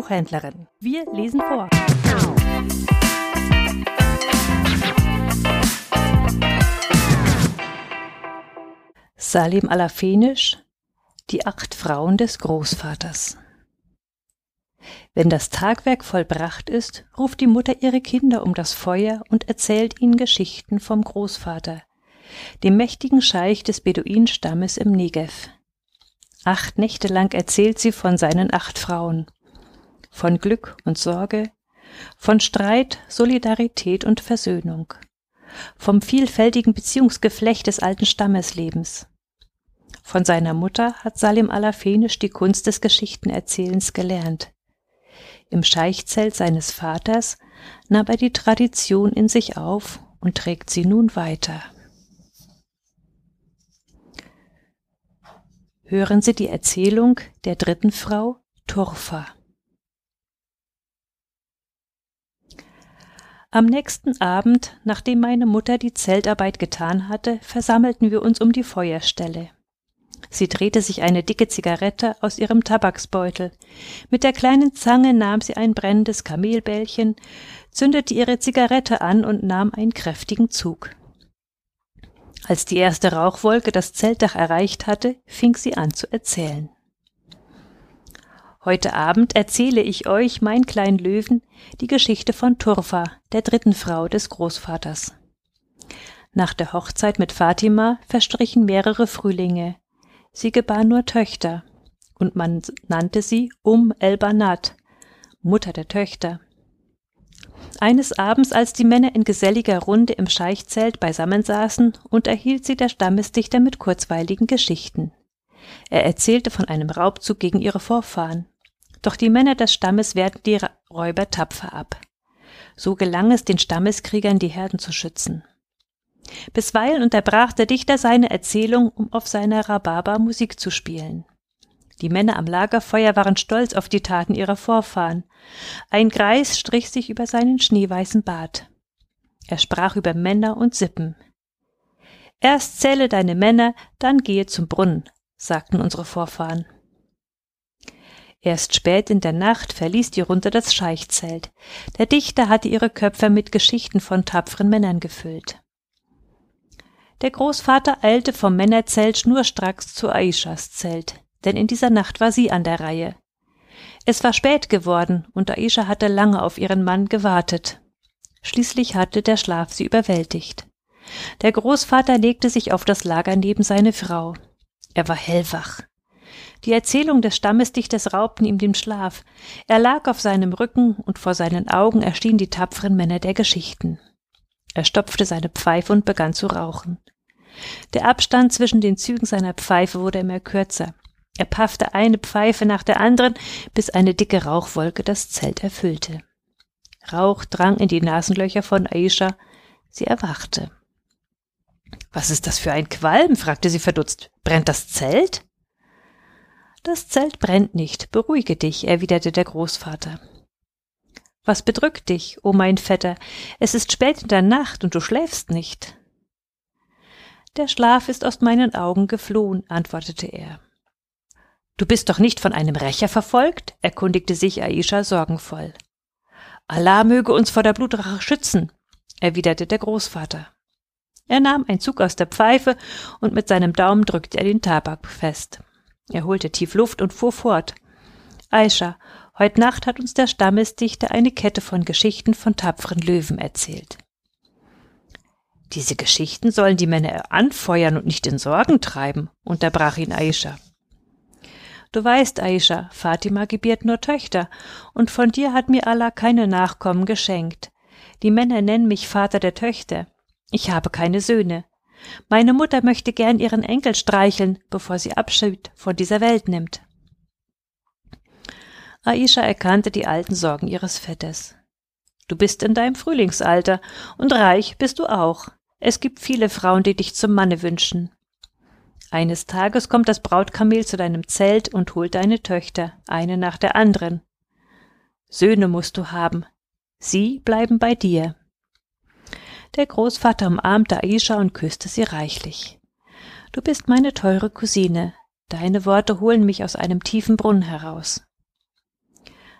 Buchhändlerin. Wir lesen vor. Salim Alafenisch Die acht Frauen des Großvaters Wenn das Tagwerk vollbracht ist, ruft die Mutter ihre Kinder um das Feuer und erzählt ihnen Geschichten vom Großvater, dem mächtigen Scheich des Beduinenstammes im Negev. Acht Nächte lang erzählt sie von seinen acht Frauen, von Glück und Sorge, von Streit, Solidarität und Versöhnung, vom vielfältigen Beziehungsgeflecht des alten Stammeslebens. Von seiner Mutter hat Salim Alafenisch die Kunst des Geschichtenerzählens gelernt. Im Scheichzelt seines Vaters nahm er die Tradition in sich auf und trägt sie nun weiter. Hören Sie die Erzählung der dritten Frau, Turfa. Am nächsten Abend, nachdem meine Mutter die Zeltarbeit getan hatte, versammelten wir uns um die Feuerstelle. Sie drehte sich eine dicke Zigarette aus ihrem Tabaksbeutel. Mit der kleinen Zange nahm sie ein brennendes Kamelbällchen, zündete ihre Zigarette an und nahm einen kräftigen Zug. Als die erste Rauchwolke das Zeltdach erreicht hatte, fing sie an zu erzählen. Heute Abend erzähle ich euch, mein kleinen Löwen, die Geschichte von Turfa, der dritten Frau des Großvaters. Nach der Hochzeit mit Fatima verstrichen mehrere Frühlinge. Sie gebar nur Töchter, und man nannte sie Um el-Banat, Mutter der Töchter. Eines Abends, als die Männer in geselliger Runde im Scheichzelt beisammensaßen, unterhielt sie der Stammesdichter mit kurzweiligen Geschichten. Er erzählte von einem Raubzug gegen ihre Vorfahren. Doch die Männer des Stammes wehrten die Räuber tapfer ab. So gelang es den Stammeskriegern, die Herden zu schützen. Bisweilen unterbrach der Dichter seine Erzählung, um auf seiner Rhabarber Musik zu spielen. Die Männer am Lagerfeuer waren stolz auf die Taten ihrer Vorfahren. Ein Greis strich sich über seinen schneeweißen Bart. Er sprach über Männer und Sippen. Erst zähle deine Männer, dann gehe zum Brunnen, sagten unsere Vorfahren. Erst spät in der Nacht verließ die Runde das Scheichzelt. Der Dichter hatte ihre Köpfe mit Geschichten von tapferen Männern gefüllt. Der Großvater eilte vom Männerzelt schnurstracks zu Aishas Zelt denn in dieser Nacht war sie an der Reihe. Es war spät geworden und Aisha hatte lange auf ihren Mann gewartet. Schließlich hatte der Schlaf sie überwältigt. Der Großvater legte sich auf das Lager neben seine Frau. Er war hellwach. Die Erzählung des Stammesdichters raubten ihm den Schlaf. Er lag auf seinem Rücken und vor seinen Augen erschienen die tapferen Männer der Geschichten. Er stopfte seine Pfeife und begann zu rauchen. Der Abstand zwischen den Zügen seiner Pfeife wurde immer kürzer. Er paffte eine Pfeife nach der anderen, bis eine dicke Rauchwolke das Zelt erfüllte. Rauch drang in die Nasenlöcher von Aisha. Sie erwachte. Was ist das für ein Qualm? fragte sie verdutzt. Brennt das Zelt? Das Zelt brennt nicht. Beruhige dich, erwiderte der Großvater. Was bedrückt dich, o oh mein Vetter? Es ist spät in der Nacht und du schläfst nicht. Der Schlaf ist aus meinen Augen geflohen, antwortete er. Du bist doch nicht von einem Rächer verfolgt? erkundigte sich Aisha sorgenvoll. Allah möge uns vor der Blutrache schützen, erwiderte der Großvater. Er nahm einen Zug aus der Pfeife und mit seinem Daumen drückte er den Tabak fest. Er holte tief Luft und fuhr fort. Aisha, heut Nacht hat uns der Stammesdichter eine Kette von Geschichten von tapferen Löwen erzählt. Diese Geschichten sollen die Männer anfeuern und nicht in Sorgen treiben, unterbrach ihn Aisha. Du weißt, Aisha, Fatima gebiert nur Töchter, und von dir hat mir Allah keine Nachkommen geschenkt. Die Männer nennen mich Vater der Töchter. Ich habe keine Söhne. Meine Mutter möchte gern ihren Enkel streicheln, bevor sie Abschied von dieser Welt nimmt. Aisha erkannte die alten Sorgen ihres Vetters. Du bist in deinem Frühlingsalter und reich bist du auch. Es gibt viele Frauen, die dich zum Manne wünschen. Eines Tages kommt das Brautkamel zu deinem Zelt und holt deine Töchter, eine nach der anderen. Söhne musst du haben. Sie bleiben bei dir. Der Großvater umarmte Aisha und küsste sie reichlich. Du bist meine teure Cousine. Deine Worte holen mich aus einem tiefen Brunnen heraus.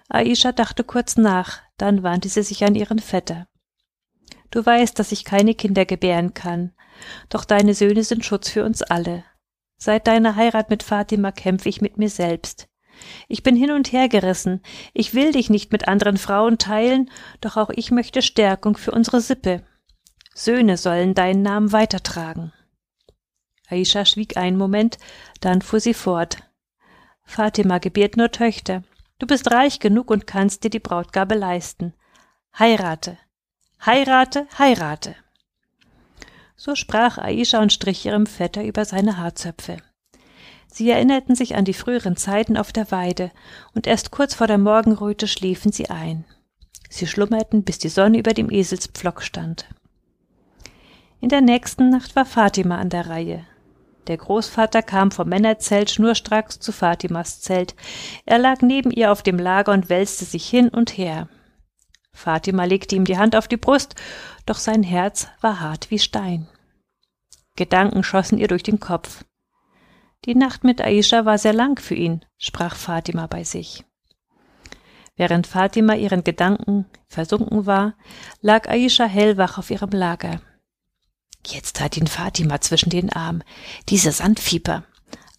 Aisha dachte kurz nach, dann wandte sie sich an ihren Vetter. Du weißt, dass ich keine Kinder gebären kann, doch deine Söhne sind Schutz für uns alle. Seit deiner Heirat mit Fatima kämpfe ich mit mir selbst. Ich bin hin und her gerissen. Ich will dich nicht mit anderen Frauen teilen, doch auch ich möchte Stärkung für unsere Sippe. Söhne sollen deinen Namen weitertragen. Aisha schwieg einen Moment, dann fuhr sie fort. Fatima gebiert nur Töchter. Du bist reich genug und kannst dir die Brautgabe leisten. Heirate. Heirate, heirate. So sprach Aisha und strich ihrem Vetter über seine Haarzöpfe. Sie erinnerten sich an die früheren Zeiten auf der Weide, und erst kurz vor der Morgenröte schliefen sie ein. Sie schlummerten, bis die Sonne über dem Eselspflock stand. In der nächsten Nacht war Fatima an der Reihe. Der Großvater kam vom Männerzelt schnurstracks zu Fatimas Zelt. Er lag neben ihr auf dem Lager und wälzte sich hin und her. Fatima legte ihm die Hand auf die Brust, doch sein Herz war hart wie Stein. Gedanken schossen ihr durch den Kopf. Die Nacht mit Aisha war sehr lang für ihn, sprach Fatima bei sich. Während Fatima ihren Gedanken versunken war, lag Aisha hellwach auf ihrem Lager. Jetzt hat ihn Fatima zwischen den Armen, diese Sandfieber.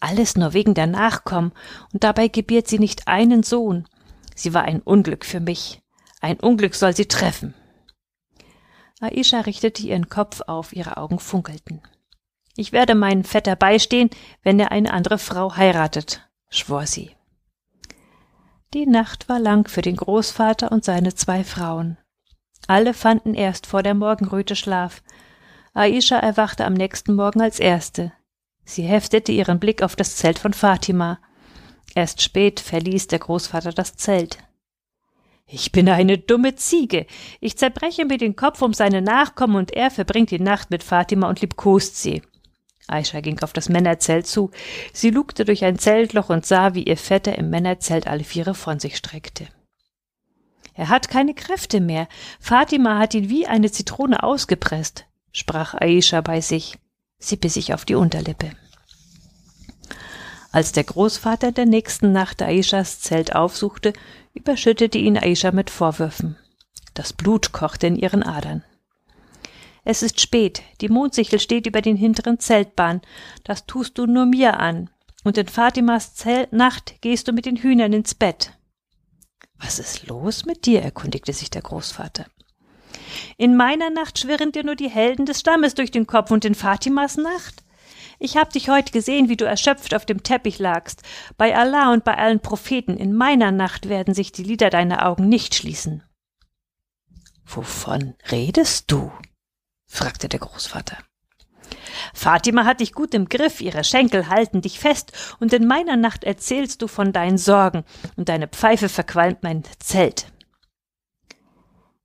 Alles nur wegen der Nachkommen, und dabei gebiert sie nicht einen Sohn. Sie war ein Unglück für mich. Ein Unglück soll sie treffen. Aisha richtete ihren Kopf auf, ihre Augen funkelten. Ich werde meinen Vetter beistehen, wenn er eine andere Frau heiratet, schwor sie. Die Nacht war lang für den Großvater und seine zwei Frauen. Alle fanden erst vor der Morgenröte Schlaf. Aisha erwachte am nächsten Morgen als erste. Sie heftete ihren Blick auf das Zelt von Fatima. Erst spät verließ der Großvater das Zelt. Ich bin eine dumme Ziege. Ich zerbreche mir den Kopf um seine Nachkommen und er verbringt die Nacht mit Fatima und liebkost sie. Aisha ging auf das Männerzelt zu. Sie lugte durch ein Zeltloch und sah, wie ihr Vetter im Männerzelt alle Viere von sich streckte. Er hat keine Kräfte mehr. Fatima hat ihn wie eine Zitrone ausgepresst, sprach Aisha bei sich. Sie biss sich auf die Unterlippe. Als der Großvater der nächsten Nacht Aishas Zelt aufsuchte, überschüttete ihn Aisha mit Vorwürfen. Das Blut kochte in ihren Adern. Es ist spät, die Mondsichel steht über den hinteren Zeltbahn, das tust du nur mir an, und in Fatimas Zelt Nacht gehst du mit den Hühnern ins Bett. Was ist los mit dir? erkundigte sich der Großvater. In meiner Nacht schwirren dir nur die Helden des Stammes durch den Kopf und in Fatimas Nacht? Ich hab dich heute gesehen, wie du erschöpft auf dem Teppich lagst. Bei Allah und bei allen Propheten, in meiner Nacht werden sich die Lider deiner Augen nicht schließen. Wovon redest du? fragte der Großvater. Fatima hat dich gut im Griff, ihre Schenkel halten dich fest, und in meiner Nacht erzählst du von deinen Sorgen, und deine Pfeife verqualmt mein Zelt.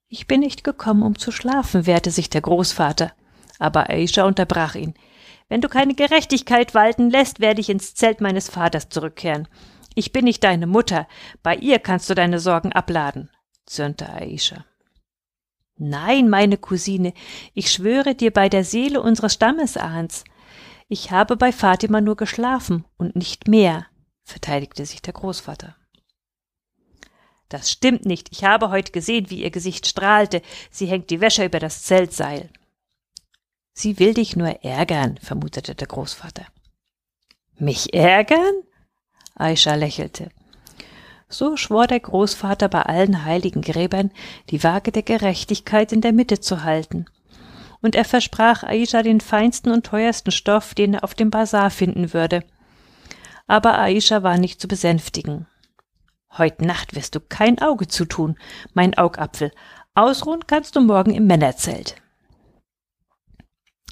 Ich bin nicht gekommen, um zu schlafen, wehrte sich der Großvater, aber Aisha unterbrach ihn. Wenn du keine Gerechtigkeit walten lässt, werde ich ins Zelt meines Vaters zurückkehren. Ich bin nicht deine Mutter, bei ihr kannst du deine Sorgen abladen, zürnte Aisha. Nein, meine Cousine, ich schwöre dir bei der Seele unseres Stammesahns. Ich habe bei Fatima nur geschlafen und nicht mehr, verteidigte sich der Großvater. Das stimmt nicht. Ich habe heute gesehen, wie ihr Gesicht strahlte. Sie hängt die Wäsche über das Zeltseil. Sie will dich nur ärgern, vermutete der Großvater. Mich ärgern? Aisha lächelte. So schwor der Großvater bei allen heiligen Gräbern, die Waage der Gerechtigkeit in der Mitte zu halten. Und er versprach Aisha den feinsten und teuersten Stoff, den er auf dem Bazar finden würde. Aber Aisha war nicht zu besänftigen. Heut Nacht wirst du kein Auge zutun, mein Augapfel. Ausruhen kannst du morgen im Männerzelt.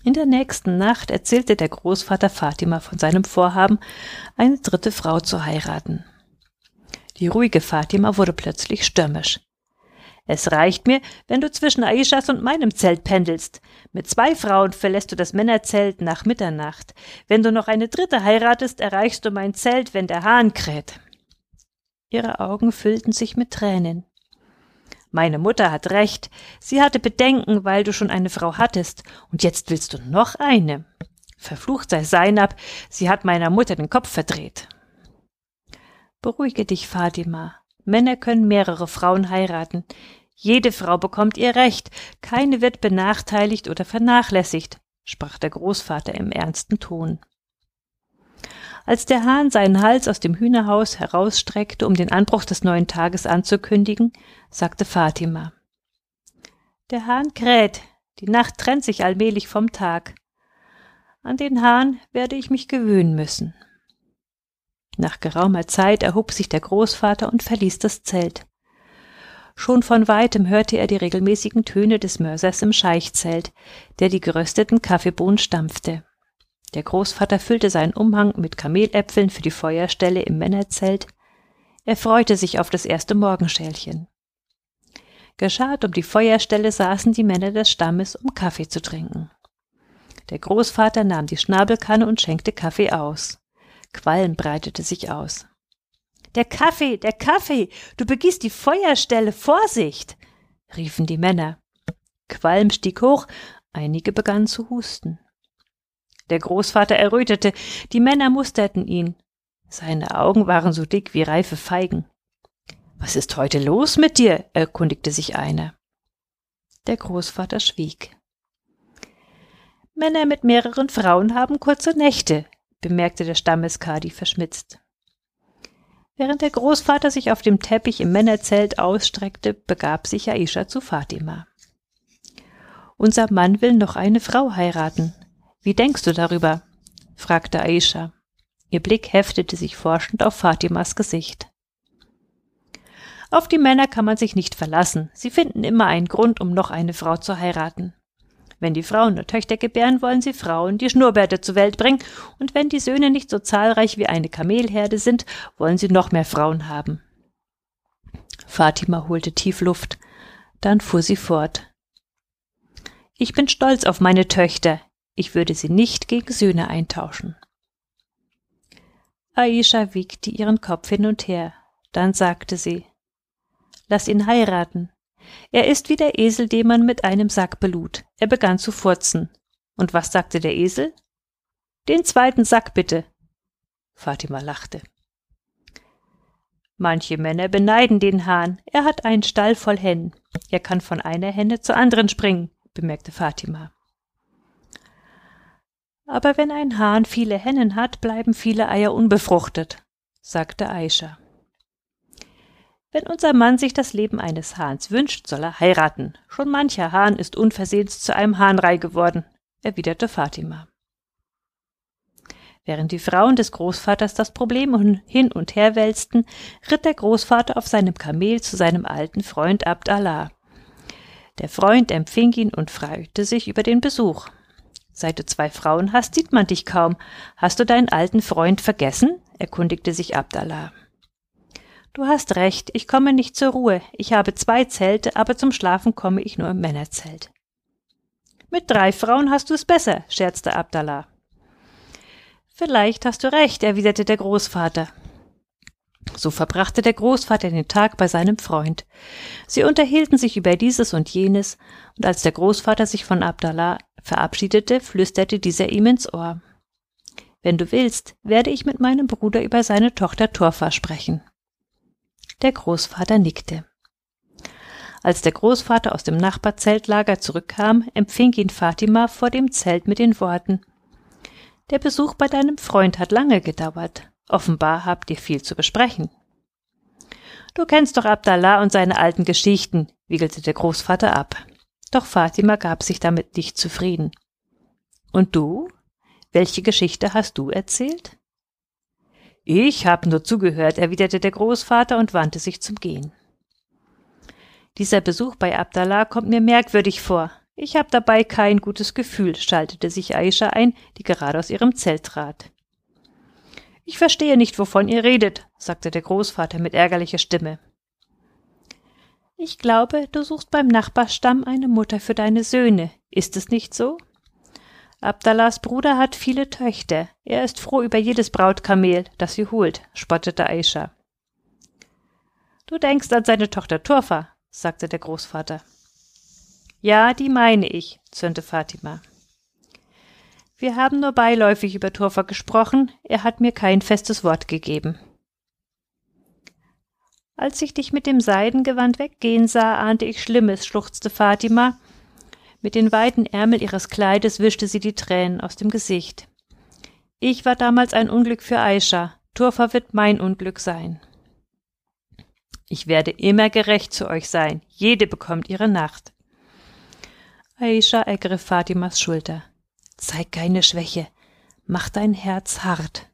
In der nächsten Nacht erzählte der Großvater Fatima von seinem Vorhaben, eine dritte Frau zu heiraten. Die ruhige Fatima wurde plötzlich stürmisch. Es reicht mir, wenn du zwischen Aishas und meinem Zelt pendelst. Mit zwei Frauen verlässt du das Männerzelt nach Mitternacht. Wenn du noch eine dritte heiratest, erreichst du mein Zelt, wenn der Hahn kräht. Ihre Augen füllten sich mit Tränen. Meine Mutter hat recht. Sie hatte Bedenken, weil du schon eine Frau hattest, und jetzt willst du noch eine. Verflucht sei Seinab, sie hat meiner Mutter den Kopf verdreht. Beruhige dich, Fatima. Männer können mehrere Frauen heiraten. Jede Frau bekommt ihr Recht, keine wird benachteiligt oder vernachlässigt, sprach der Großvater im ernsten Ton. Als der Hahn seinen Hals aus dem Hühnerhaus herausstreckte, um den Anbruch des neuen Tages anzukündigen, sagte Fatima Der Hahn kräht, die Nacht trennt sich allmählich vom Tag. An den Hahn werde ich mich gewöhnen müssen. Nach geraumer Zeit erhob sich der Großvater und verließ das Zelt. Schon von weitem hörte er die regelmäßigen Töne des Mörsers im Scheichzelt, der die gerösteten Kaffeebohnen stampfte. Der Großvater füllte seinen Umhang mit Kameläpfeln für die Feuerstelle im Männerzelt. Er freute sich auf das erste Morgenschälchen. Geschart um die Feuerstelle saßen die Männer des Stammes, um Kaffee zu trinken. Der Großvater nahm die Schnabelkanne und schenkte Kaffee aus. Qualm breitete sich aus. Der Kaffee, der Kaffee, du begießt die Feuerstelle, Vorsicht! riefen die Männer. Qualm stieg hoch, einige begannen zu husten. Der Großvater errötete, die Männer musterten ihn. Seine Augen waren so dick wie reife Feigen. Was ist heute los mit dir? erkundigte sich einer. Der Großvater schwieg. Männer mit mehreren Frauen haben kurze Nächte, bemerkte der Stammeskadi verschmitzt. Während der Großvater sich auf dem Teppich im Männerzelt ausstreckte, begab sich Aisha zu Fatima. Unser Mann will noch eine Frau heiraten, wie denkst du darüber? fragte Aisha. Ihr Blick heftete sich forschend auf Fatimas Gesicht. Auf die Männer kann man sich nicht verlassen. Sie finden immer einen Grund, um noch eine Frau zu heiraten. Wenn die Frauen nur Töchter gebären, wollen sie Frauen, die Schnurrbärte zur Welt bringen, und wenn die Söhne nicht so zahlreich wie eine Kamelherde sind, wollen sie noch mehr Frauen haben. Fatima holte tief Luft, dann fuhr sie fort. Ich bin stolz auf meine Töchter, ich würde sie nicht gegen Söhne eintauschen. Aisha wiegte ihren Kopf hin und her. Dann sagte sie, Lass ihn heiraten. Er ist wie der Esel, den man mit einem Sack belud. Er begann zu furzen. Und was sagte der Esel? Den zweiten Sack bitte. Fatima lachte. Manche Männer beneiden den Hahn. Er hat einen Stall voll Hennen. Er kann von einer Henne zur anderen springen, bemerkte Fatima. Aber wenn ein Hahn viele Hennen hat, bleiben viele Eier unbefruchtet, sagte Aisha. Wenn unser Mann sich das Leben eines Hahns wünscht, soll er heiraten. Schon mancher Hahn ist unversehens zu einem Hahnrei geworden, erwiderte Fatima. Während die Frauen des Großvaters das Problem hin und her wälzten, ritt der Großvater auf seinem Kamel zu seinem alten Freund Abd Allah. Der Freund empfing ihn und freute sich über den Besuch. Seit du zwei Frauen hast, sieht man dich kaum. Hast du deinen alten Freund vergessen? erkundigte sich Abdallah. Du hast recht, ich komme nicht zur Ruhe. Ich habe zwei Zelte, aber zum Schlafen komme ich nur im Männerzelt. Mit drei Frauen hast du es besser, scherzte Abdallah. Vielleicht hast du recht, erwiderte der Großvater. So verbrachte der Großvater den Tag bei seinem Freund. Sie unterhielten sich über dieses und jenes, und als der Großvater sich von Abdallah verabschiedete, flüsterte dieser ihm ins Ohr. Wenn du willst, werde ich mit meinem Bruder über seine Tochter Torfa sprechen. Der Großvater nickte. Als der Großvater aus dem Nachbarzeltlager zurückkam, empfing ihn Fatima vor dem Zelt mit den Worten Der Besuch bei deinem Freund hat lange gedauert. Offenbar habt ihr viel zu besprechen. Du kennst doch Abdallah und seine alten Geschichten, wiegelte der Großvater ab. Doch Fatima gab sich damit nicht zufrieden. Und du? Welche Geschichte hast du erzählt? Ich hab nur zugehört, erwiderte der Großvater und wandte sich zum Gehen. Dieser Besuch bei Abdallah kommt mir merkwürdig vor. Ich hab dabei kein gutes Gefühl, schaltete sich Aisha ein, die gerade aus ihrem Zelt trat. Ich verstehe nicht, wovon ihr redet, sagte der Großvater mit ärgerlicher Stimme. Ich glaube, du suchst beim Nachbarstamm eine Mutter für deine Söhne. Ist es nicht so? Abdallahs Bruder hat viele Töchter. Er ist froh über jedes Brautkamel, das sie holt, spottete Aisha. Du denkst an seine Tochter Turfa, sagte der Großvater. Ja, die meine ich, zürnte Fatima. Wir haben nur beiläufig über Turfa gesprochen, er hat mir kein festes Wort gegeben. Als ich dich mit dem Seidengewand weggehen sah, ahnte ich Schlimmes, schluchzte Fatima. Mit den weiten Ärmeln ihres Kleides wischte sie die Tränen aus dem Gesicht. Ich war damals ein Unglück für Aisha. Turfa wird mein Unglück sein. Ich werde immer gerecht zu euch sein. Jede bekommt ihre Nacht. Aisha ergriff Fatimas Schulter. Zeig keine Schwäche. Mach dein Herz hart.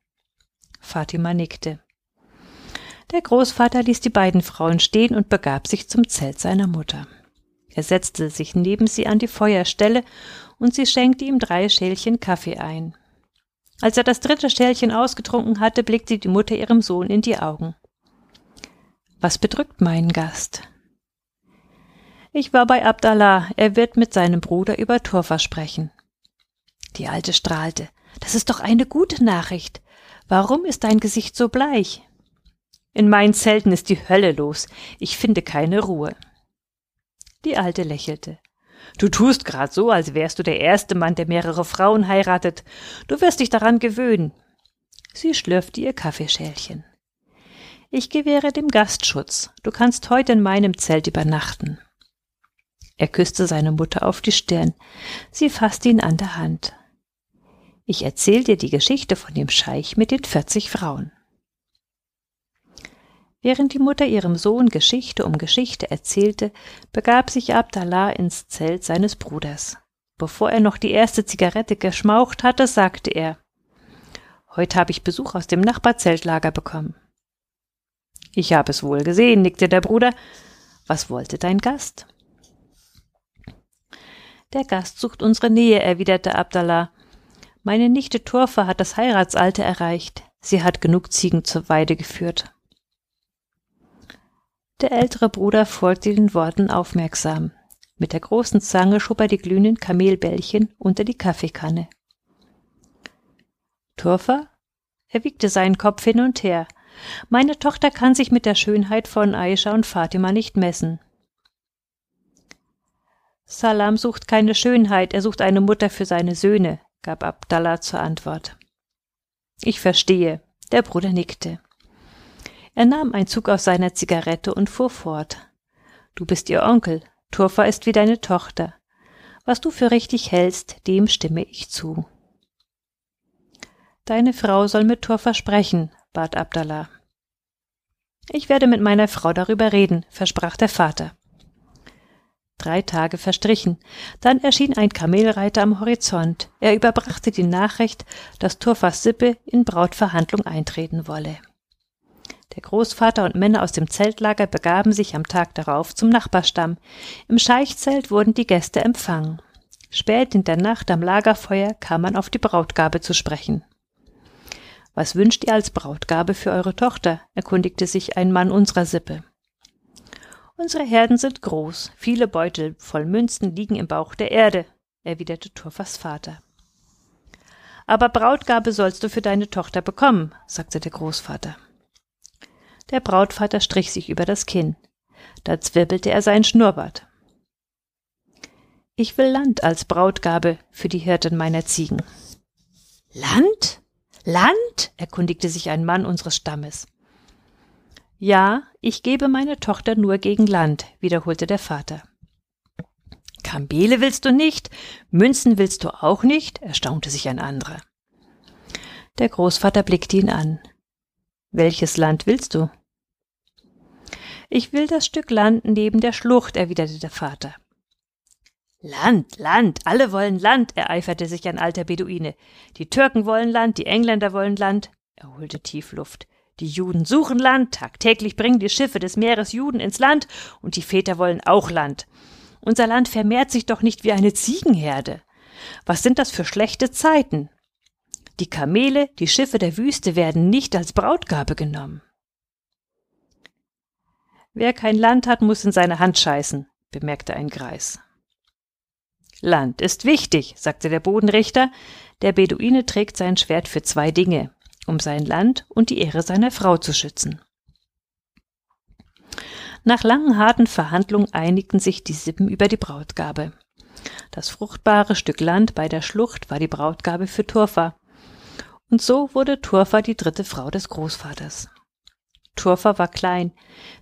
Fatima nickte. Der Großvater ließ die beiden Frauen stehen und begab sich zum Zelt seiner Mutter. Er setzte sich neben sie an die Feuerstelle und sie schenkte ihm drei Schälchen Kaffee ein. Als er das dritte Schälchen ausgetrunken hatte, blickte die Mutter ihrem Sohn in die Augen. Was bedrückt meinen Gast? Ich war bei Abdallah, er wird mit seinem Bruder über Turfa sprechen. Die Alte strahlte. Das ist doch eine gute Nachricht. Warum ist dein Gesicht so bleich? In meinen Zelten ist die Hölle los. Ich finde keine Ruhe. Die Alte lächelte. Du tust grad so, als wärst du der erste Mann, der mehrere Frauen heiratet. Du wirst dich daran gewöhnen. Sie schlürfte ihr Kaffeeschälchen. Ich gewähre dem Gast Schutz. Du kannst heute in meinem Zelt übernachten. Er küsste seine Mutter auf die Stirn. Sie fasste ihn an der Hand. Ich erzähl dir die Geschichte von dem Scheich mit den vierzig Frauen. Während die Mutter ihrem Sohn Geschichte um Geschichte erzählte, begab sich Abdallah ins Zelt seines Bruders. Bevor er noch die erste Zigarette geschmaucht hatte, sagte er Heute habe ich Besuch aus dem Nachbarzeltlager bekommen. Ich habe es wohl gesehen, nickte der Bruder. Was wollte dein Gast? Der Gast sucht unsere Nähe, erwiderte Abdallah. Meine Nichte Turfa hat das Heiratsalter erreicht. Sie hat genug Ziegen zur Weide geführt. Der ältere Bruder folgte den Worten aufmerksam. Mit der großen Zange schob er die glühenden Kamelbällchen unter die Kaffeekanne. Turfa? Er wiegte seinen Kopf hin und her. Meine Tochter kann sich mit der Schönheit von Aisha und Fatima nicht messen. Salam sucht keine Schönheit, er sucht eine Mutter für seine Söhne, gab Abdallah zur Antwort. Ich verstehe. Der Bruder nickte. Er nahm einen Zug aus seiner Zigarette und fuhr fort. Du bist ihr Onkel, Turfa ist wie deine Tochter. Was du für richtig hältst, dem stimme ich zu. Deine Frau soll mit Turfa sprechen, bat Abdallah. Ich werde mit meiner Frau darüber reden, versprach der Vater. Drei Tage verstrichen. Dann erschien ein Kamelreiter am Horizont. Er überbrachte die Nachricht, dass Turfas Sippe in Brautverhandlung eintreten wolle. Der Großvater und Männer aus dem Zeltlager begaben sich am Tag darauf zum Nachbarstamm. Im Scheichzelt wurden die Gäste empfangen. Spät in der Nacht am Lagerfeuer kam man auf die Brautgabe zu sprechen. Was wünscht ihr als Brautgabe für eure Tochter? erkundigte sich ein Mann unserer Sippe. Unsere Herden sind groß, viele Beutel voll Münzen liegen im Bauch der Erde, erwiderte Turfas Vater. Aber Brautgabe sollst du für deine Tochter bekommen, sagte der Großvater. Der Brautvater strich sich über das Kinn. Da zwirbelte er seinen Schnurrbart. Ich will Land als Brautgabe für die Hirten meiner Ziegen. Land? Land? erkundigte sich ein Mann unseres Stammes. Ja, ich gebe meine Tochter nur gegen Land, wiederholte der Vater. Kamele willst du nicht? Münzen willst du auch nicht? erstaunte sich ein anderer. Der Großvater blickte ihn an. Welches Land willst du? Ich will das Stück Land neben der Schlucht, erwiderte der Vater. Land, Land, alle wollen Land, ereiferte sich ein alter Beduine. Die Türken wollen Land, die Engländer wollen Land. Er holte tief Luft. Die Juden suchen Land, tagtäglich bringen die Schiffe des Meeres Juden ins Land, und die Väter wollen auch Land. Unser Land vermehrt sich doch nicht wie eine Ziegenherde. Was sind das für schlechte Zeiten? Die Kamele, die Schiffe der Wüste werden nicht als Brautgabe genommen. Wer kein Land hat, muss in seine Hand scheißen, bemerkte ein Greis. Land ist wichtig, sagte der Bodenrichter. Der Beduine trägt sein Schwert für zwei Dinge um sein Land und die Ehre seiner Frau zu schützen. Nach langen harten Verhandlungen einigten sich die Sippen über die Brautgabe. Das fruchtbare Stück Land bei der Schlucht war die Brautgabe für Turfa. Und so wurde Turfa die dritte Frau des Großvaters. Turfa war klein.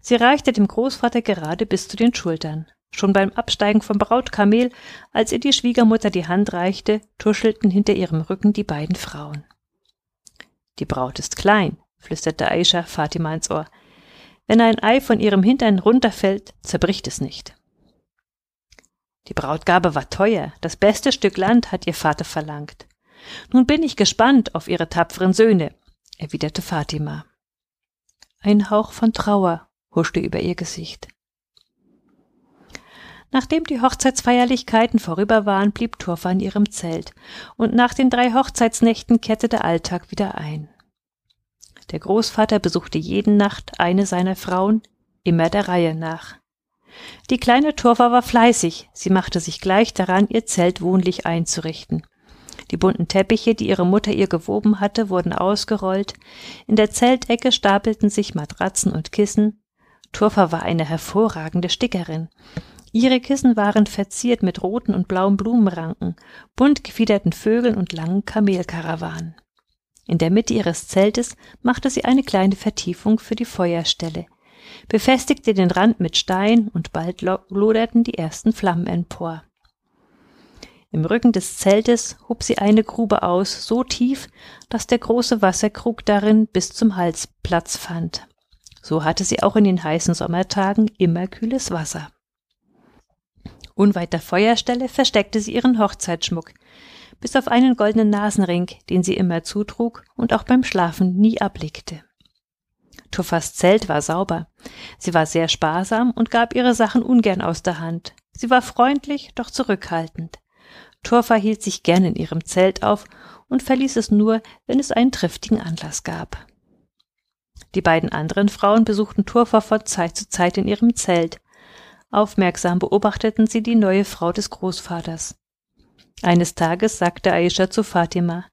Sie reichte dem Großvater gerade bis zu den Schultern. Schon beim Absteigen vom Brautkamel, als ihr die Schwiegermutter die Hand reichte, tuschelten hinter ihrem Rücken die beiden Frauen. Die Braut ist klein, flüsterte Aisha Fatima ins Ohr. Wenn ein Ei von ihrem Hintern runterfällt, zerbricht es nicht. Die Brautgabe war teuer, das beste Stück Land hat ihr Vater verlangt. Nun bin ich gespannt auf ihre tapferen Söhne, erwiderte Fatima. Ein Hauch von Trauer huschte über ihr Gesicht. Nachdem die Hochzeitsfeierlichkeiten vorüber waren, blieb Turfa in ihrem Zelt, und nach den drei Hochzeitsnächten kehrte der Alltag wieder ein. Der Großvater besuchte jeden Nacht eine seiner Frauen, immer der Reihe nach. Die kleine Turfa war fleißig, sie machte sich gleich daran, ihr Zelt wohnlich einzurichten. Die bunten Teppiche, die ihre Mutter ihr gewoben hatte, wurden ausgerollt. In der Zeltecke stapelten sich Matratzen und Kissen. Turfa war eine hervorragende Stickerin. Ihre Kissen waren verziert mit roten und blauen Blumenranken, bunt gefiederten Vögeln und langen Kamelkarawanen. In der Mitte ihres Zeltes machte sie eine kleine Vertiefung für die Feuerstelle, befestigte den Rand mit Stein und bald loderten die ersten Flammen empor. Im Rücken des Zeltes hob sie eine Grube aus, so tief, dass der große Wasserkrug darin bis zum Hals Platz fand. So hatte sie auch in den heißen Sommertagen immer kühles Wasser. Unweit der Feuerstelle versteckte sie ihren Hochzeitsschmuck, bis auf einen goldenen Nasenring, den sie immer zutrug und auch beim Schlafen nie ablegte. Tuffas Zelt war sauber. Sie war sehr sparsam und gab ihre Sachen ungern aus der Hand. Sie war freundlich, doch zurückhaltend. Turfa hielt sich gern in ihrem Zelt auf und verließ es nur, wenn es einen triftigen Anlass gab. Die beiden anderen Frauen besuchten Turfa von Zeit zu Zeit in ihrem Zelt. Aufmerksam beobachteten sie die neue Frau des Großvaters. Eines Tages sagte Aisha zu Fatima,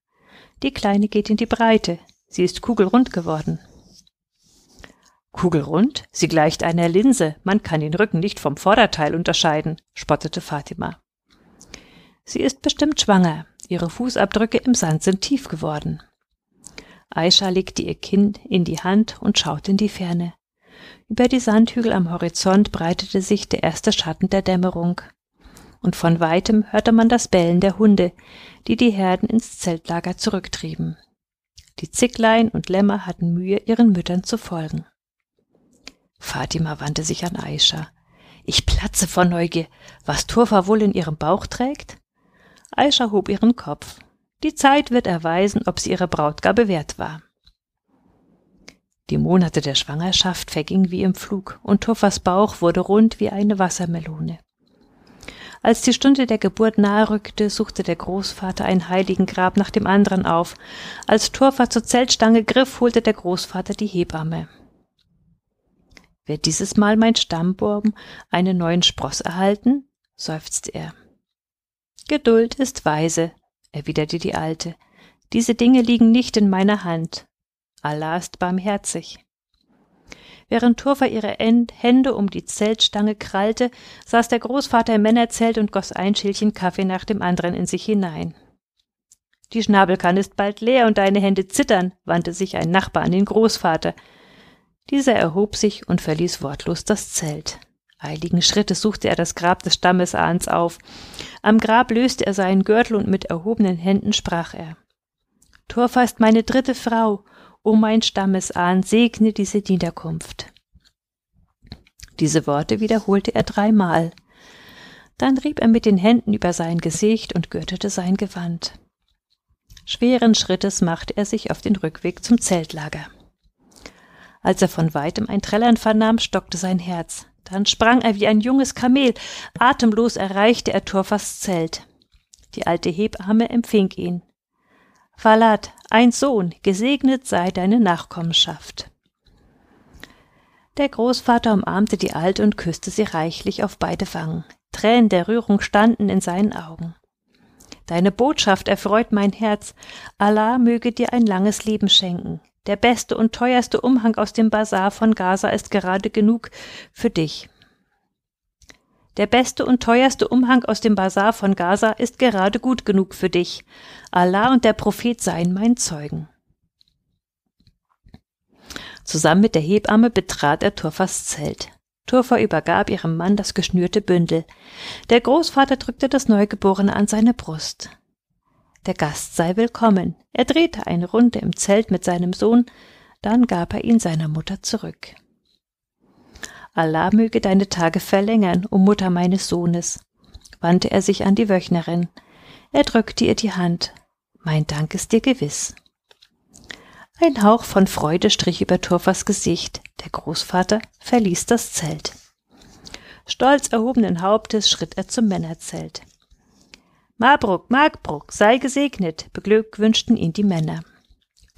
die Kleine geht in die Breite, sie ist kugelrund geworden. Kugelrund? Sie gleicht einer Linse, man kann den Rücken nicht vom Vorderteil unterscheiden, spottete Fatima. Sie ist bestimmt schwanger. Ihre Fußabdrücke im Sand sind tief geworden. Aisha legte ihr Kinn in die Hand und schaute in die Ferne. Über die Sandhügel am Horizont breitete sich der erste Schatten der Dämmerung. Und von weitem hörte man das Bellen der Hunde, die die Herden ins Zeltlager zurücktrieben. Die Zicklein und Lämmer hatten Mühe, ihren Müttern zu folgen. Fatima wandte sich an Aisha. Ich platze vor Neugier, was Turfa wohl in ihrem Bauch trägt? Aisha hob ihren Kopf. Die Zeit wird erweisen, ob sie ihre Brautgabe wert war. Die Monate der Schwangerschaft vergingen wie im Flug, und Tuffas Bauch wurde rund wie eine Wassermelone. Als die Stunde der Geburt nahe rückte, suchte der Großvater ein Heiligengrab nach dem anderen auf. Als Turfa zur Zeltstange griff, holte der Großvater die Hebamme. Wird dieses Mal mein Stammbaum einen neuen Spross erhalten? seufzte er. Geduld ist weise, erwiderte die Alte. Diese Dinge liegen nicht in meiner Hand. Allah ist barmherzig. Während Turfa ihre Hände um die Zeltstange krallte, saß der Großvater im Männerzelt und goss ein Schälchen Kaffee nach dem anderen in sich hinein. Die Schnabelkanne ist bald leer und deine Hände zittern, wandte sich ein Nachbar an den Großvater. Dieser erhob sich und verließ wortlos das Zelt. Eiligen Schrittes suchte er das Grab des Stammesahns auf. Am Grab löste er seinen Gürtel und mit erhobenen Händen sprach er. Torfa ist meine dritte Frau. O mein Stammesahn, segne diese Niederkunft. Diese Worte wiederholte er dreimal. Dann rieb er mit den Händen über sein Gesicht und gürtete sein Gewand. Schweren Schrittes machte er sich auf den Rückweg zum Zeltlager. Als er von weitem ein Trällern vernahm, stockte sein Herz. Dann sprang er wie ein junges Kamel. Atemlos erreichte er Turfas Zelt. Die alte Hebamme empfing ihn. Falat, ein Sohn, gesegnet sei deine Nachkommenschaft. Der Großvater umarmte die Alte und küsste sie reichlich auf beide Wangen. Tränen der Rührung standen in seinen Augen. Deine Botschaft erfreut mein Herz. Allah möge dir ein langes Leben schenken. Der beste und teuerste Umhang aus dem Bazar von Gaza ist gerade genug für dich. Der beste und teuerste Umhang aus dem Bazar von Gaza ist gerade gut genug für dich. Allah und der Prophet seien mein Zeugen. Zusammen mit der Hebamme betrat er Turfas Zelt. Turfa übergab ihrem Mann das geschnürte Bündel. Der Großvater drückte das Neugeborene an seine Brust. Der Gast sei willkommen. Er drehte eine Runde im Zelt mit seinem Sohn, dann gab er ihn seiner Mutter zurück. Allah möge deine Tage verlängern, o Mutter meines Sohnes, wandte er sich an die Wöchnerin. Er drückte ihr die Hand. Mein Dank ist dir gewiss. Ein Hauch von Freude strich über Turfas Gesicht. Der Großvater verließ das Zelt. Stolz erhobenen Hauptes schritt er zum Männerzelt. Marbruk, Markbruck, sei gesegnet, beglückwünschten ihn die Männer.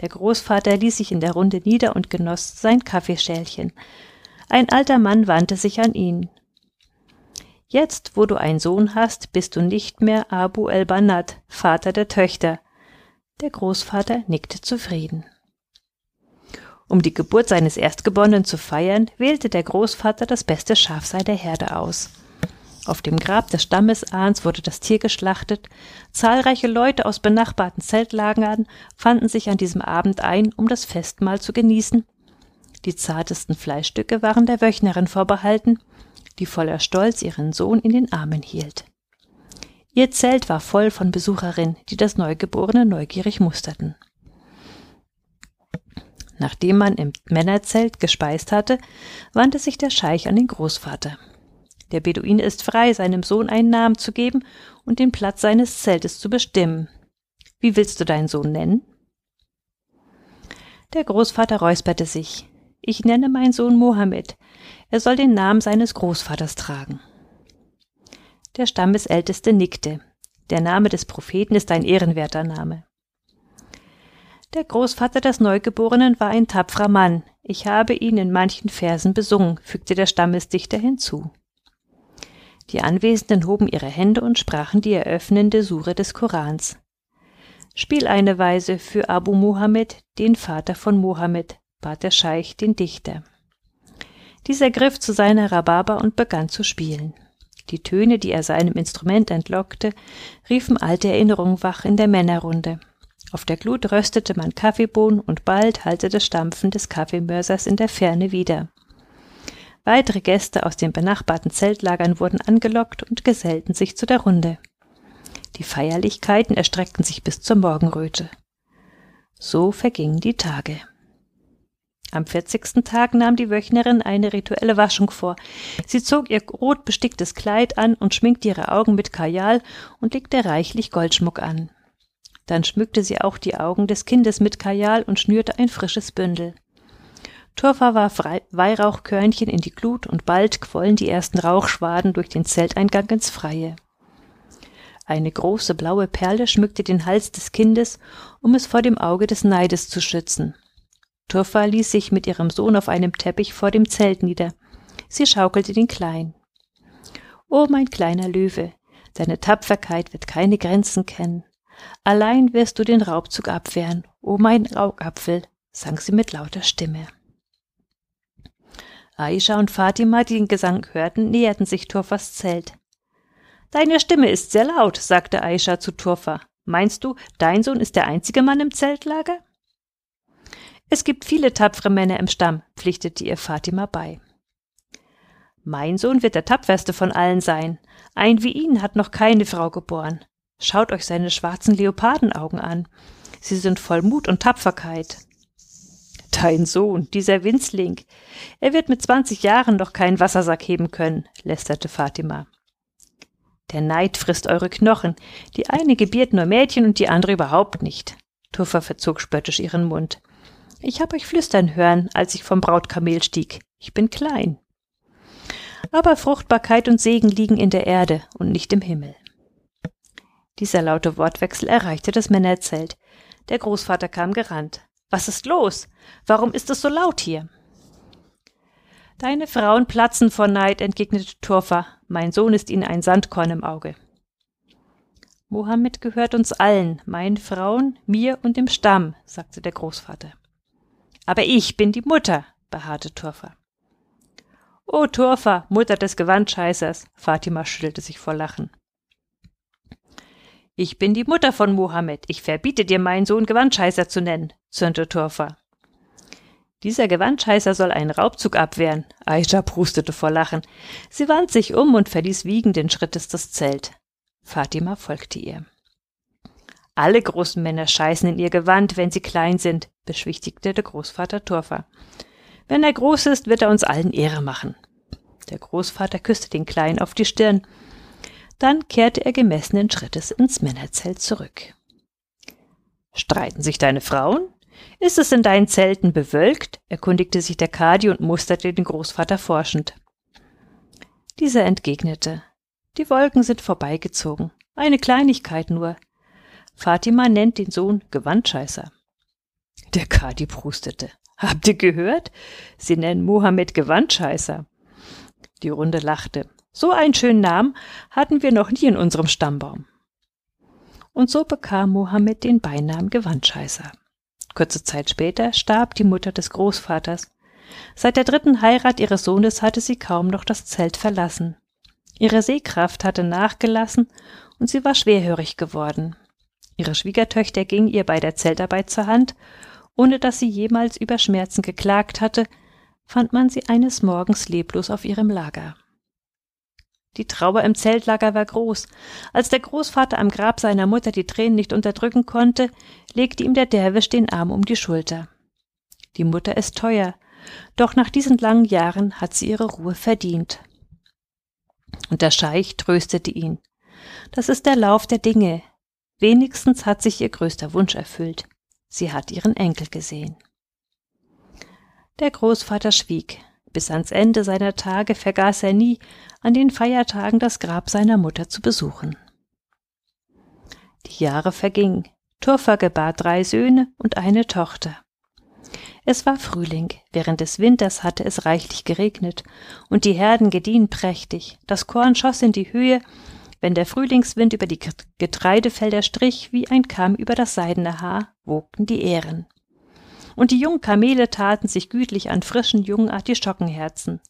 Der Großvater ließ sich in der Runde nieder und genoss sein Kaffeeschälchen. Ein alter Mann wandte sich an ihn. Jetzt, wo du einen Sohn hast, bist du nicht mehr Abu el-Banat, Vater der Töchter. Der Großvater nickte zufrieden. Um die Geburt seines Erstgeborenen zu feiern, wählte der Großvater das beste Schaf seiner Herde aus. Auf dem Grab des Stammesahns wurde das Tier geschlachtet. Zahlreiche Leute aus benachbarten Zeltlagern fanden sich an diesem Abend ein, um das Festmahl zu genießen. Die zartesten Fleischstücke waren der Wöchnerin vorbehalten, die voller Stolz ihren Sohn in den Armen hielt. Ihr Zelt war voll von Besucherinnen, die das Neugeborene neugierig musterten. Nachdem man im Männerzelt gespeist hatte, wandte sich der Scheich an den Großvater. Der Beduine ist frei, seinem Sohn einen Namen zu geben und den Platz seines Zeltes zu bestimmen. Wie willst du deinen Sohn nennen? Der Großvater räusperte sich. Ich nenne meinen Sohn Mohammed. Er soll den Namen seines Großvaters tragen. Der Stammesälteste nickte. Der Name des Propheten ist ein ehrenwerter Name. Der Großvater des Neugeborenen war ein tapferer Mann. Ich habe ihn in manchen Versen besungen, fügte der Stammesdichter hinzu. Die Anwesenden hoben ihre Hände und sprachen die eröffnende Sure des Korans. Spiel eine Weise für Abu Muhammad, den Vater von Mohammed, bat der Scheich den Dichter. Dieser griff zu seiner Rhabarber und begann zu spielen. Die Töne, die er seinem Instrument entlockte, riefen alte Erinnerungen wach in der Männerrunde. Auf der Glut röstete man Kaffeebohnen und bald hallte das Stampfen des Kaffeemörsers in der Ferne wieder. Weitere Gäste aus den benachbarten Zeltlagern wurden angelockt und gesellten sich zu der Runde. Die Feierlichkeiten erstreckten sich bis zur Morgenröte. So vergingen die Tage. Am vierzigsten Tag nahm die Wöchnerin eine rituelle Waschung vor. Sie zog ihr rot besticktes Kleid an und schminkte ihre Augen mit Kajal und legte reichlich Goldschmuck an. Dann schmückte sie auch die Augen des Kindes mit Kajal und schnürte ein frisches Bündel. Turfa warf Weihrauchkörnchen in die Glut und bald quollen die ersten Rauchschwaden durch den Zelteingang ins Freie. Eine große blaue Perle schmückte den Hals des Kindes, um es vor dem Auge des Neides zu schützen. Turfa ließ sich mit ihrem Sohn auf einem Teppich vor dem Zelt nieder. Sie schaukelte den Klein. O mein kleiner Löwe, deine Tapferkeit wird keine Grenzen kennen. Allein wirst du den Raubzug abwehren, o mein Raugapfel, sang sie mit lauter Stimme. Aisha und Fatima, die den Gesang hörten, näherten sich Turfas Zelt. Deine Stimme ist sehr laut, sagte Aisha zu Turfa. Meinst du, dein Sohn ist der einzige Mann im Zeltlager? Es gibt viele tapfere Männer im Stamm, pflichtete ihr Fatima bei. Mein Sohn wird der tapferste von allen sein. Ein wie ihn hat noch keine Frau geboren. Schaut euch seine schwarzen Leopardenaugen an. Sie sind voll Mut und Tapferkeit. Dein Sohn, dieser Winzling. Er wird mit zwanzig Jahren noch keinen Wassersack heben können, lästerte Fatima. Der Neid frisst eure Knochen. Die eine gebiert nur Mädchen und die andere überhaupt nicht. Tuffa verzog spöttisch ihren Mund. Ich hab euch flüstern hören, als ich vom Brautkamel stieg. Ich bin klein. Aber Fruchtbarkeit und Segen liegen in der Erde und nicht im Himmel. Dieser laute Wortwechsel erreichte das Männerzelt. Der Großvater kam gerannt. Was ist los? Warum ist es so laut hier? Deine Frauen platzen vor Neid, entgegnete Turfa. Mein Sohn ist ihnen ein Sandkorn im Auge. Mohammed gehört uns allen, meinen Frauen, mir und dem Stamm, sagte der Großvater. Aber ich bin die Mutter, beharrte Turfa. O Turfa, Mutter des Gewandscheißers, Fatima schüttelte sich vor Lachen. Ich bin die Mutter von Mohammed. Ich verbiete dir, meinen Sohn Gewandscheißer zu nennen, zürnte Turfa. Dieser Gewandscheißer soll einen Raubzug abwehren. Aisha prustete vor Lachen. Sie wand sich um und verließ wiegenden Schrittes das Zelt. Fatima folgte ihr. Alle großen Männer scheißen in ihr Gewand, wenn sie klein sind, beschwichtigte der Großvater Turfa. Wenn er groß ist, wird er uns allen Ehre machen. Der Großvater küsste den Kleinen auf die Stirn. Dann kehrte er gemessenen Schrittes ins Männerzelt zurück. Streiten sich deine Frauen? Ist es in deinen Zelten bewölkt? erkundigte sich der Kadi und musterte den Großvater forschend. Dieser entgegnete Die Wolken sind vorbeigezogen. Eine Kleinigkeit nur. Fatima nennt den Sohn Gewandscheißer. Der Kadi prustete. Habt ihr gehört? Sie nennen Mohammed Gewandscheißer. Die Runde lachte. So einen schönen Namen hatten wir noch nie in unserem Stammbaum. Und so bekam Mohammed den Beinamen Gewandscheißer. Kurze Zeit später starb die Mutter des Großvaters. Seit der dritten Heirat ihres Sohnes hatte sie kaum noch das Zelt verlassen. Ihre Sehkraft hatte nachgelassen und sie war schwerhörig geworden. Ihre Schwiegertöchter gingen ihr bei der Zeltarbeit zur Hand, ohne dass sie jemals über Schmerzen geklagt hatte, fand man sie eines Morgens leblos auf ihrem Lager. Die Trauer im Zeltlager war groß. Als der Großvater am Grab seiner Mutter die Tränen nicht unterdrücken konnte, legte ihm der Derwisch den Arm um die Schulter. Die Mutter ist teuer, doch nach diesen langen Jahren hat sie ihre Ruhe verdient. Und der Scheich tröstete ihn. Das ist der Lauf der Dinge. Wenigstens hat sich ihr größter Wunsch erfüllt. Sie hat ihren Enkel gesehen. Der Großvater schwieg. Bis ans Ende seiner Tage vergaß er nie, an den Feiertagen das Grab seiner Mutter zu besuchen. Die Jahre vergingen. Turfa gebar drei Söhne und eine Tochter. Es war Frühling, während des Winters hatte es reichlich geregnet, und die Herden gediehen prächtig, das Korn schoss in die Höhe, wenn der Frühlingswind über die Getreidefelder strich wie ein Kamm über das seidene Haar, wogten die Ähren. Und die jungen Kamele taten sich gütlich an frischen jungen Artischockenherzen.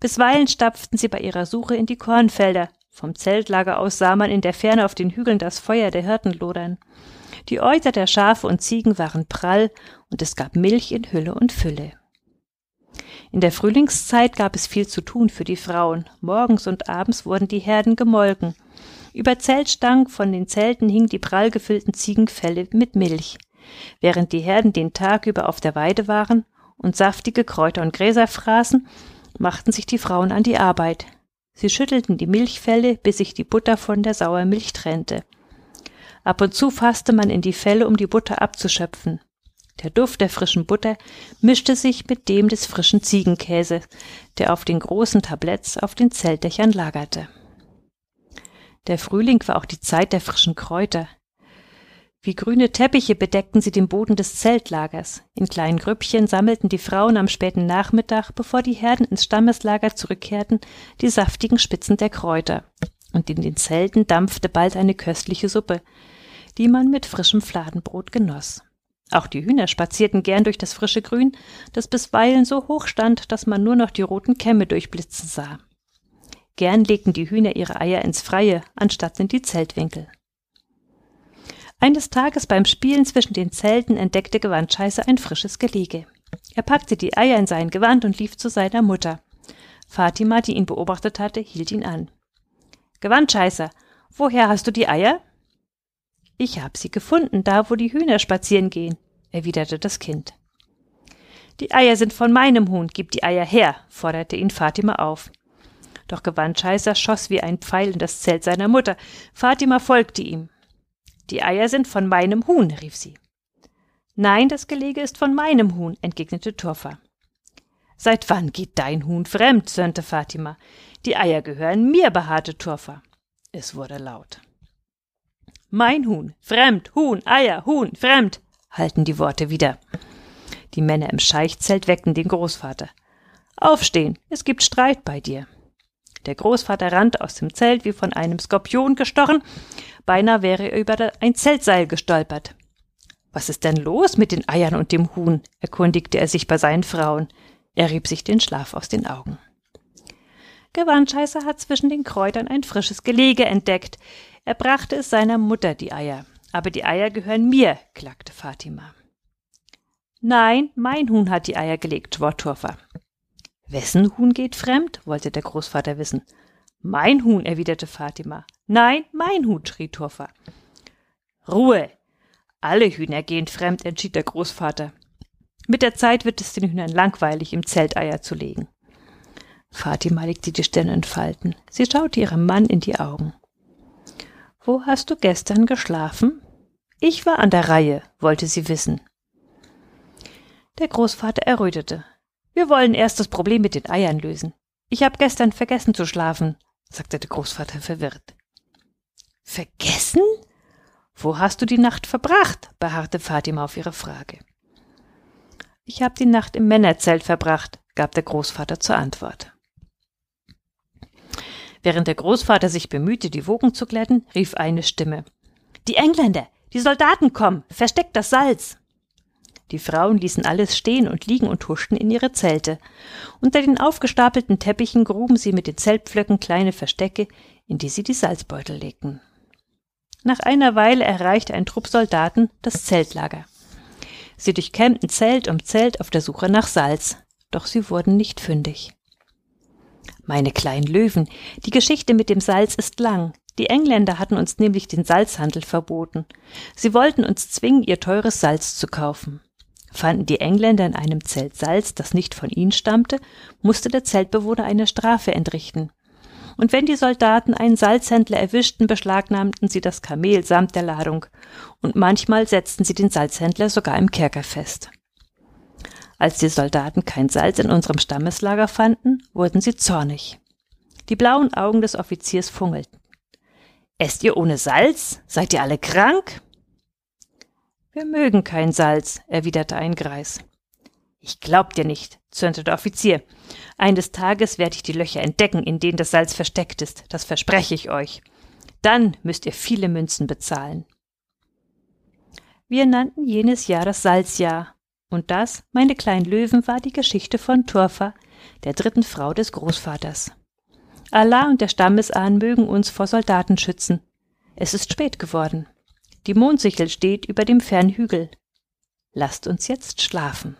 Bisweilen stapften sie bei ihrer Suche in die Kornfelder. Vom Zeltlager aus sah man in der Ferne auf den Hügeln das Feuer der Hirten lodern. Die Euter der Schafe und Ziegen waren prall und es gab Milch in Hülle und Fülle. In der Frühlingszeit gab es viel zu tun für die Frauen. Morgens und abends wurden die Herden gemolken. Über Zeltstangen von den Zelten hingen die prall gefüllten Ziegenfelle mit Milch. Während die Herden den Tag über auf der Weide waren und saftige Kräuter und Gräser fraßen, machten sich die Frauen an die Arbeit. Sie schüttelten die Milchfelle, bis sich die Butter von der Sauermilch trennte. Ab und zu fasste man in die Felle, um die Butter abzuschöpfen. Der Duft der frischen Butter mischte sich mit dem des frischen Ziegenkäses, der auf den großen Tabletts auf den Zeltdächern lagerte. Der Frühling war auch die Zeit der frischen Kräuter. Wie grüne Teppiche bedeckten sie den Boden des Zeltlagers. In kleinen Grüppchen sammelten die Frauen am späten Nachmittag, bevor die Herden ins Stammeslager zurückkehrten, die saftigen Spitzen der Kräuter. Und in den Zelten dampfte bald eine köstliche Suppe, die man mit frischem Fladenbrot genoss. Auch die Hühner spazierten gern durch das frische Grün, das bisweilen so hoch stand, dass man nur noch die roten Kämme durchblitzen sah. Gern legten die Hühner ihre Eier ins Freie, anstatt in die Zeltwinkel. Eines Tages beim Spielen zwischen den Zelten entdeckte Gewandscheiße ein frisches Gelege. Er packte die Eier in sein Gewand und lief zu seiner Mutter. Fatima, die ihn beobachtet hatte, hielt ihn an. Gewandscheißer, woher hast du die Eier? Ich hab sie gefunden, da wo die Hühner spazieren gehen, erwiderte das Kind. Die Eier sind von meinem Huhn, gib die Eier her, forderte ihn Fatima auf. Doch Gewandscheißer schoss wie ein Pfeil in das Zelt seiner Mutter. Fatima folgte ihm. Die Eier sind von meinem Huhn, rief sie. Nein, das Gelege ist von meinem Huhn, entgegnete Turfa. Seit wann geht dein Huhn fremd? zürnte Fatima. Die Eier gehören mir, beharrte Turfa. Es wurde laut. Mein Huhn, fremd, Huhn, Eier, Huhn, fremd, halten die Worte wieder. Die Männer im Scheichzelt weckten den Großvater. Aufstehen, es gibt Streit bei dir. Der Großvater rannte aus dem Zelt wie von einem Skorpion gestochen, beinahe wäre er über ein Zeltseil gestolpert. Was ist denn los mit den Eiern und dem Huhn? erkundigte er sich bei seinen Frauen. Er rieb sich den Schlaf aus den Augen. Gewandscheißer hat zwischen den Kräutern ein frisches Gelege entdeckt. Er brachte es seiner Mutter die Eier. Aber die Eier gehören mir, klagte Fatima. Nein, mein Huhn hat die Eier gelegt, schwor Turfer. Wessen Huhn geht fremd? wollte der Großvater wissen. Mein Huhn, erwiderte Fatima. Nein, mein Huhn, schrie Turfer. Ruhe! Alle Hühner gehen fremd, entschied der Großvater. Mit der Zeit wird es den Hühnern langweilig, im Zelt Eier zu legen. Fatima legte die Stirn in Falten. Sie schaute ihrem Mann in die Augen. Wo hast du gestern geschlafen? Ich war an der Reihe, wollte sie wissen. Der Großvater errötete. Wir wollen erst das Problem mit den Eiern lösen. Ich habe gestern vergessen zu schlafen, sagte der Großvater verwirrt. Vergessen? Wo hast du die Nacht verbracht? beharrte Fatima auf ihre Frage. Ich habe die Nacht im Männerzelt verbracht, gab der Großvater zur Antwort. Während der Großvater sich bemühte, die Wogen zu glätten, rief eine Stimme Die Engländer, die Soldaten kommen, versteckt das Salz. Die Frauen ließen alles stehen und liegen und huschten in ihre Zelte. Unter den aufgestapelten Teppichen gruben sie mit den Zeltpflöcken kleine Verstecke, in die sie die Salzbeutel legten. Nach einer Weile erreichte ein Trupp Soldaten das Zeltlager. Sie durchkämmten Zelt um Zelt auf der Suche nach Salz, doch sie wurden nicht fündig. Meine kleinen Löwen, die Geschichte mit dem Salz ist lang. Die Engländer hatten uns nämlich den Salzhandel verboten. Sie wollten uns zwingen, ihr teures Salz zu kaufen. Fanden die Engländer in einem Zelt Salz, das nicht von ihnen stammte, musste der Zeltbewohner eine Strafe entrichten und wenn die Soldaten einen Salzhändler erwischten, beschlagnahmten sie das Kamel samt der Ladung, und manchmal setzten sie den Salzhändler sogar im Kerker fest. Als die Soldaten kein Salz in unserem Stammeslager fanden, wurden sie zornig. Die blauen Augen des Offiziers fungelten. Esst ihr ohne Salz? Seid ihr alle krank? Wir mögen kein Salz, erwiderte ein Greis. Ich glaub dir nicht, zürnte der Offizier. Eines Tages werde ich die Löcher entdecken, in denen das Salz versteckt ist, das verspreche ich euch. Dann müsst ihr viele Münzen bezahlen. Wir nannten jenes Jahr das Salzjahr, und das, meine kleinen Löwen, war die Geschichte von Turfa, der dritten Frau des Großvaters. Allah und der Stammesahn mögen uns vor Soldaten schützen. Es ist spät geworden. Die Mondsichel steht über dem fernen Hügel. Lasst uns jetzt schlafen.